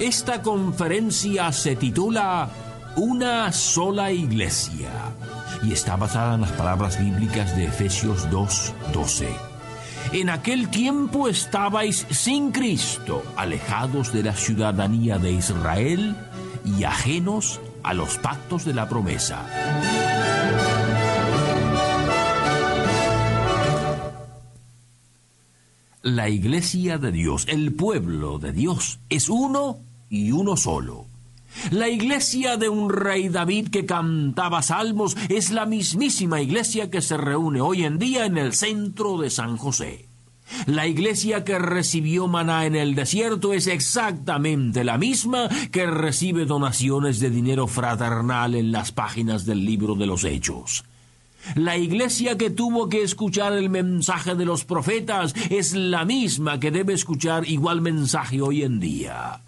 Esta conferencia se titula Una sola iglesia y está basada en las palabras bíblicas de Efesios 2:12. En aquel tiempo estabais sin Cristo, alejados de la ciudadanía de Israel y ajenos a los pactos de la promesa. La iglesia de Dios, el pueblo de Dios, es uno y uno solo. La iglesia de un rey David que cantaba salmos es la mismísima iglesia que se reúne hoy en día en el centro de San José. La iglesia que recibió maná en el desierto es exactamente la misma que recibe donaciones de dinero fraternal en las páginas del libro de los Hechos. La iglesia que tuvo que escuchar el mensaje de los profetas es la misma que debe escuchar igual mensaje hoy en día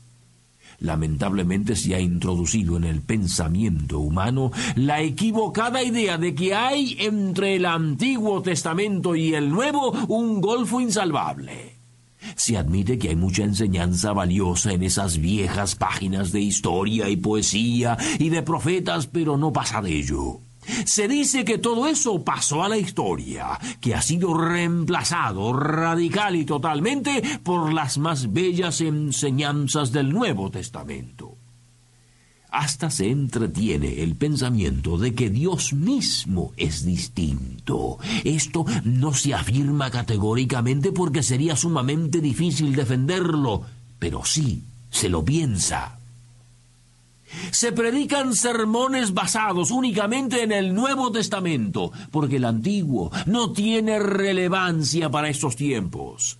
lamentablemente se ha introducido en el pensamiento humano la equivocada idea de que hay entre el Antiguo Testamento y el Nuevo un golfo insalvable. Se admite que hay mucha enseñanza valiosa en esas viejas páginas de historia y poesía y de profetas, pero no pasa de ello. Se dice que todo eso pasó a la historia, que ha sido reemplazado radical y totalmente por las más bellas enseñanzas del Nuevo Testamento. Hasta se entretiene el pensamiento de que Dios mismo es distinto. Esto no se afirma categóricamente porque sería sumamente difícil defenderlo, pero sí se lo piensa se predican sermones basados únicamente en el Nuevo Testamento, porque el Antiguo no tiene relevancia para estos tiempos.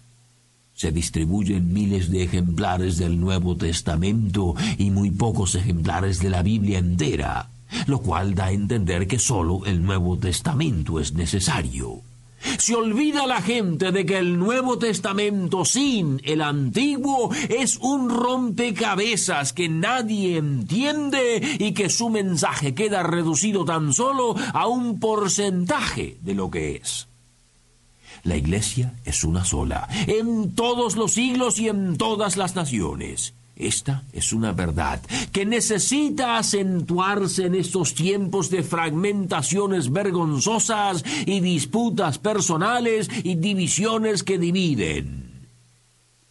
Se distribuyen miles de ejemplares del Nuevo Testamento y muy pocos ejemplares de la Biblia entera, lo cual da a entender que solo el Nuevo Testamento es necesario. Se olvida la gente de que el Nuevo Testamento sin el Antiguo es un rompecabezas que nadie entiende y que su mensaje queda reducido tan solo a un porcentaje de lo que es. La Iglesia es una sola, en todos los siglos y en todas las naciones. Esta es una verdad que necesita acentuarse en estos tiempos de fragmentaciones vergonzosas y disputas personales y divisiones que dividen.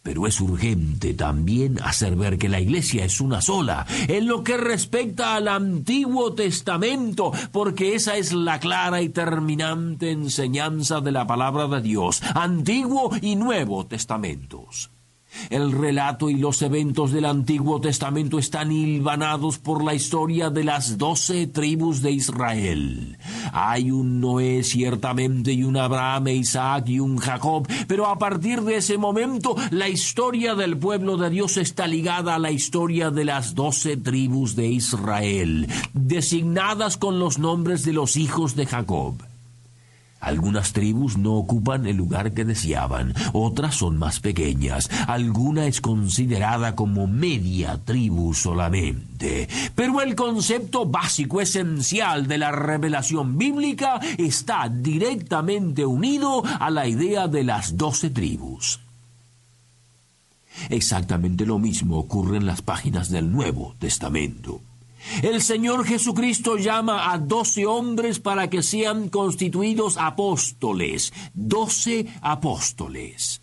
Pero es urgente también hacer ver que la Iglesia es una sola en lo que respecta al Antiguo Testamento, porque esa es la clara y terminante enseñanza de la palabra de Dios, Antiguo y Nuevo Testamentos. El relato y los eventos del Antiguo Testamento están hilvanados por la historia de las doce tribus de Israel. Hay un Noé ciertamente y un Abraham, e Isaac y un Jacob, pero a partir de ese momento la historia del pueblo de Dios está ligada a la historia de las doce tribus de Israel, designadas con los nombres de los hijos de Jacob. Algunas tribus no ocupan el lugar que deseaban, otras son más pequeñas, alguna es considerada como media tribu solamente. Pero el concepto básico esencial de la revelación bíblica está directamente unido a la idea de las doce tribus. Exactamente lo mismo ocurre en las páginas del Nuevo Testamento. El Señor Jesucristo llama a doce hombres para que sean constituidos apóstoles, doce apóstoles.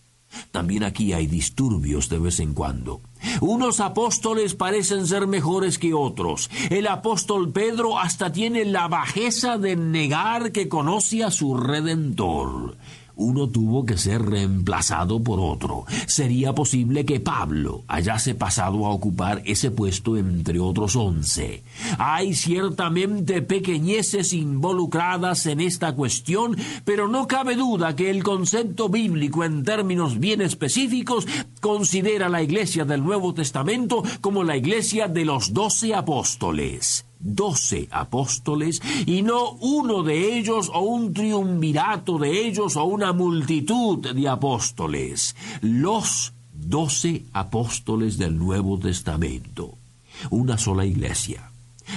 También aquí hay disturbios de vez en cuando. Unos apóstoles parecen ser mejores que otros. El apóstol Pedro hasta tiene la bajeza de negar que conoce a su Redentor. Uno tuvo que ser reemplazado por otro. Sería posible que Pablo hayase pasado a ocupar ese puesto entre otros once. Hay ciertamente pequeñeces involucradas en esta cuestión, pero no cabe duda que el concepto bíblico en términos bien específicos considera la iglesia del Nuevo Testamento como la iglesia de los doce apóstoles doce apóstoles y no uno de ellos o un triunvirato de ellos o una multitud de apóstoles. Los doce apóstoles del Nuevo Testamento. Una sola iglesia.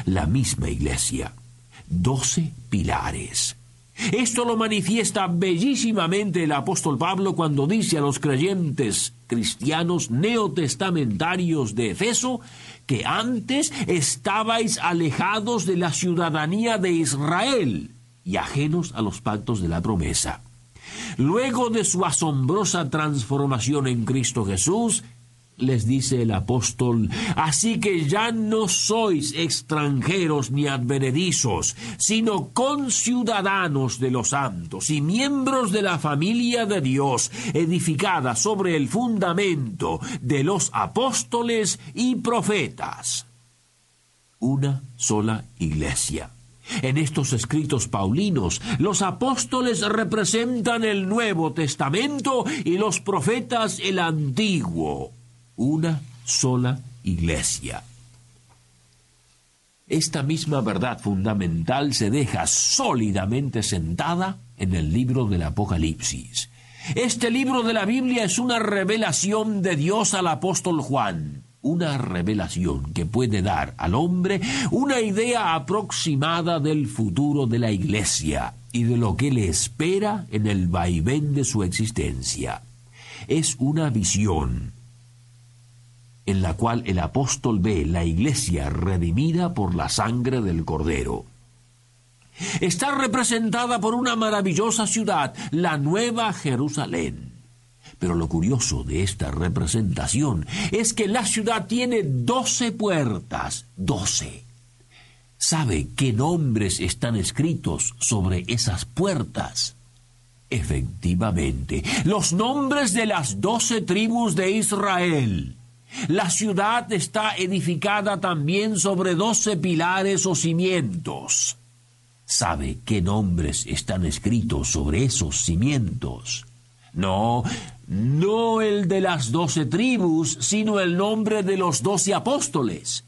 La misma iglesia. Doce pilares. Esto lo manifiesta bellísimamente el apóstol Pablo cuando dice a los creyentes cristianos neotestamentarios de Efeso que antes estabais alejados de la ciudadanía de Israel y ajenos a los pactos de la promesa. Luego de su asombrosa transformación en Cristo Jesús, les dice el apóstol, así que ya no sois extranjeros ni advenedizos, sino conciudadanos de los santos y miembros de la familia de Dios, edificada sobre el fundamento de los apóstoles y profetas. Una sola iglesia. En estos escritos paulinos, los apóstoles representan el Nuevo Testamento y los profetas el Antiguo una sola iglesia. Esta misma verdad fundamental se deja sólidamente sentada en el libro del Apocalipsis. Este libro de la Biblia es una revelación de Dios al apóstol Juan, una revelación que puede dar al hombre una idea aproximada del futuro de la iglesia y de lo que le espera en el vaivén de su existencia. Es una visión en la cual el apóstol ve la iglesia redimida por la sangre del Cordero. Está representada por una maravillosa ciudad, la Nueva Jerusalén. Pero lo curioso de esta representación es que la ciudad tiene doce puertas, doce. ¿Sabe qué nombres están escritos sobre esas puertas? Efectivamente, los nombres de las doce tribus de Israel. La ciudad está edificada también sobre doce pilares o cimientos. ¿Sabe qué nombres están escritos sobre esos cimientos? No, no el de las doce tribus, sino el nombre de los doce apóstoles.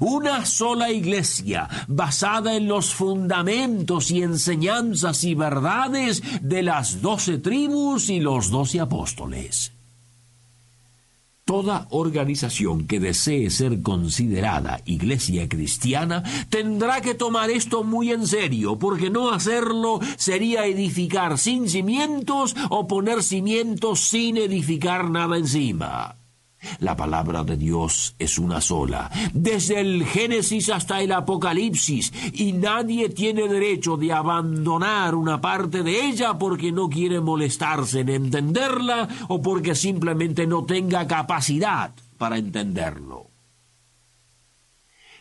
Una sola iglesia basada en los fundamentos y enseñanzas y verdades de las doce tribus y los doce apóstoles. Toda organización que desee ser considerada iglesia cristiana tendrá que tomar esto muy en serio, porque no hacerlo sería edificar sin cimientos o poner cimientos sin edificar nada encima. La palabra de Dios es una sola, desde el Génesis hasta el Apocalipsis, y nadie tiene derecho de abandonar una parte de ella porque no quiere molestarse en entenderla o porque simplemente no tenga capacidad para entenderlo.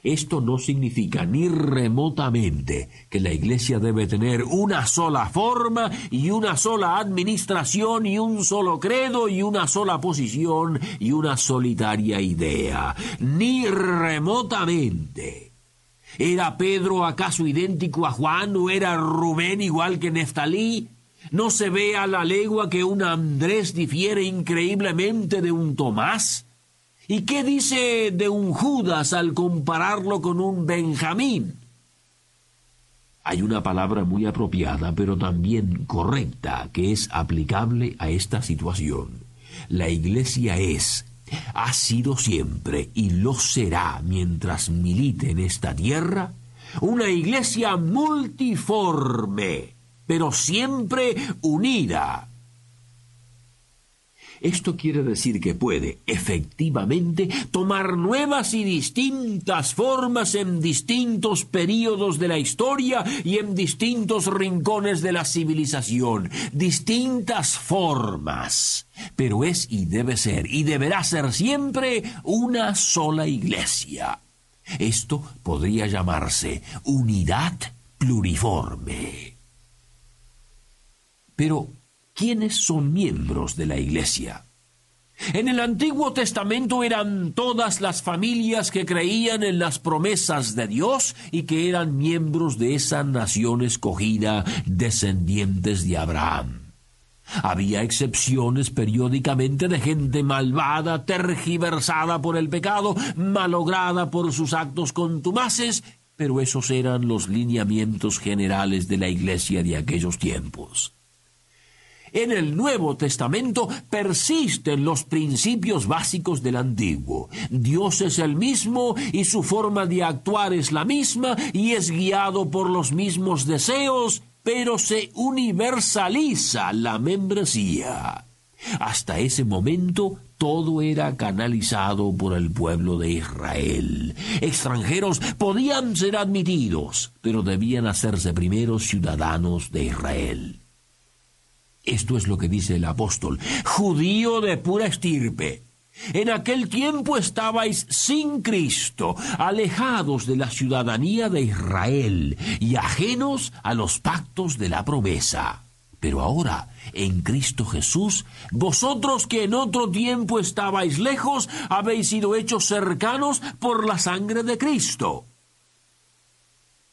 Esto no significa ni remotamente que la Iglesia debe tener una sola forma y una sola administración y un solo credo y una sola posición y una solitaria idea. Ni remotamente. ¿Era Pedro acaso idéntico a Juan o era Rubén igual que Neftalí? ¿No se ve a la legua que un Andrés difiere increíblemente de un Tomás? ¿Y qué dice de un Judas al compararlo con un Benjamín? Hay una palabra muy apropiada, pero también correcta, que es aplicable a esta situación. La iglesia es, ha sido siempre y lo será mientras milite en esta tierra, una iglesia multiforme, pero siempre unida esto quiere decir que puede, efectivamente, tomar nuevas y distintas formas en distintos períodos de la historia y en distintos rincones de la civilización. Distintas formas. Pero es y debe ser y deberá ser siempre una sola iglesia. Esto podría llamarse unidad pluriforme. Pero ¿quiénes son miembros de la Iglesia? En el Antiguo Testamento eran todas las familias que creían en las promesas de Dios y que eran miembros de esa nación escogida, descendientes de Abraham. Había excepciones periódicamente de gente malvada, tergiversada por el pecado, malograda por sus actos contumaces, pero esos eran los lineamientos generales de la Iglesia de aquellos tiempos. En el Nuevo Testamento persisten los principios básicos del Antiguo. Dios es el mismo y su forma de actuar es la misma y es guiado por los mismos deseos, pero se universaliza la membresía. Hasta ese momento todo era canalizado por el pueblo de Israel. Extranjeros podían ser admitidos, pero debían hacerse primero ciudadanos de Israel. Esto es lo que dice el apóstol, judío de pura estirpe. En aquel tiempo estabais sin Cristo, alejados de la ciudadanía de Israel y ajenos a los pactos de la promesa. Pero ahora, en Cristo Jesús, vosotros que en otro tiempo estabais lejos, habéis sido hechos cercanos por la sangre de Cristo.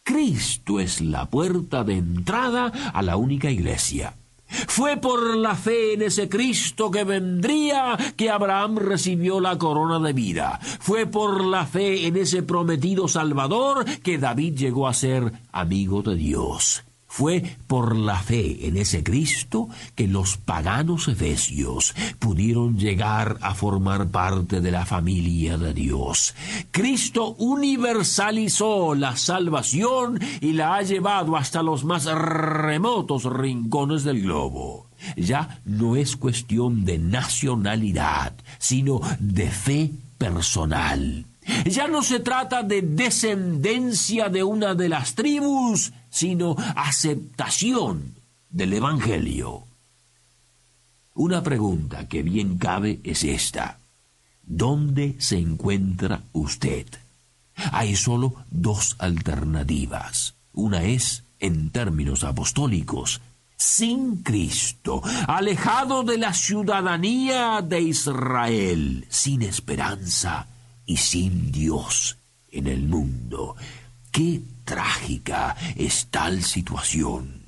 Cristo es la puerta de entrada a la única iglesia. Fue por la fe en ese Cristo que vendría que Abraham recibió la corona de vida. Fue por la fe en ese prometido Salvador que David llegó a ser amigo de Dios. Fue por la fe en ese Cristo que los paganos efesios pudieron llegar a formar parte de la familia de Dios. Cristo universalizó la salvación y la ha llevado hasta los más remotos rincones del globo. Ya no es cuestión de nacionalidad, sino de fe personal. Ya no se trata de descendencia de una de las tribus, sino aceptación del Evangelio. Una pregunta que bien cabe es esta. ¿Dónde se encuentra usted? Hay solo dos alternativas. Una es, en términos apostólicos, sin Cristo, alejado de la ciudadanía de Israel, sin esperanza y sin Dios en el mundo. Qué trágica es tal situación.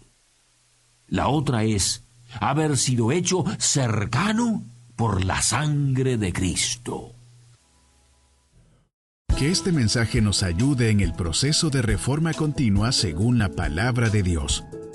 La otra es haber sido hecho cercano por la sangre de Cristo. Que este mensaje nos ayude en el proceso de reforma continua según la palabra de Dios.